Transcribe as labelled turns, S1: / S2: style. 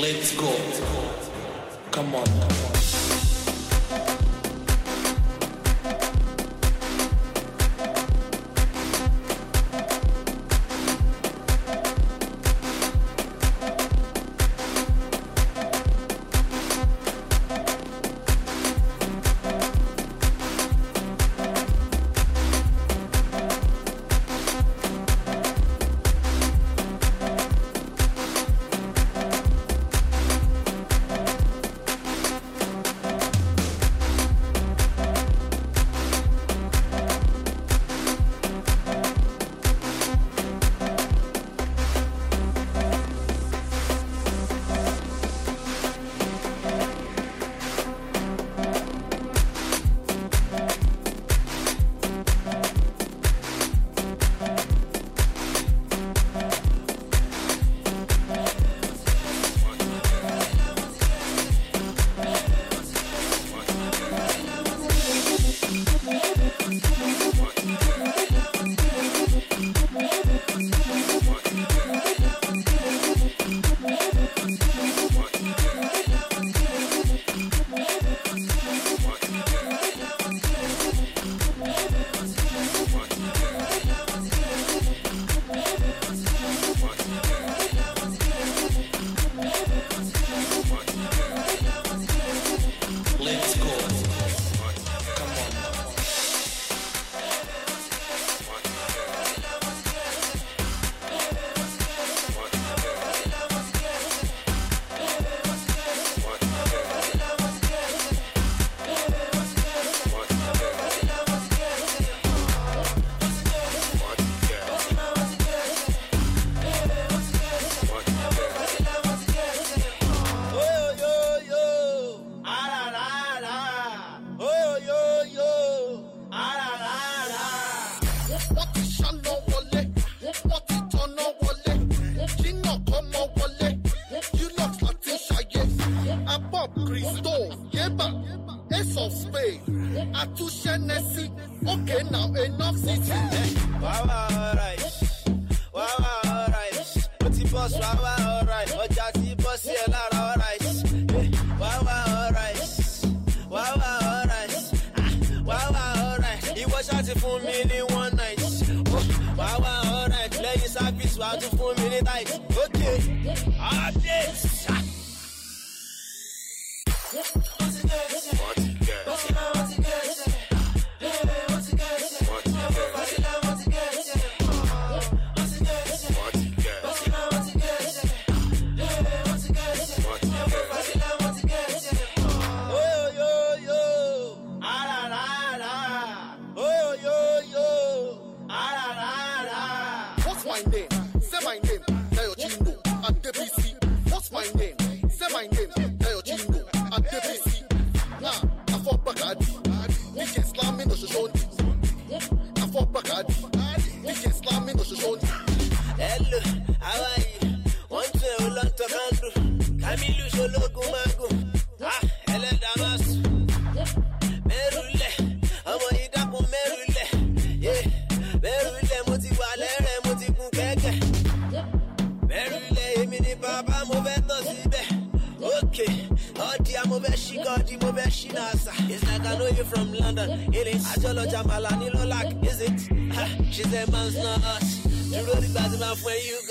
S1: Let's go. Come on.
S2: Is it? She said man's not us. really dìgbà tí máa fún you.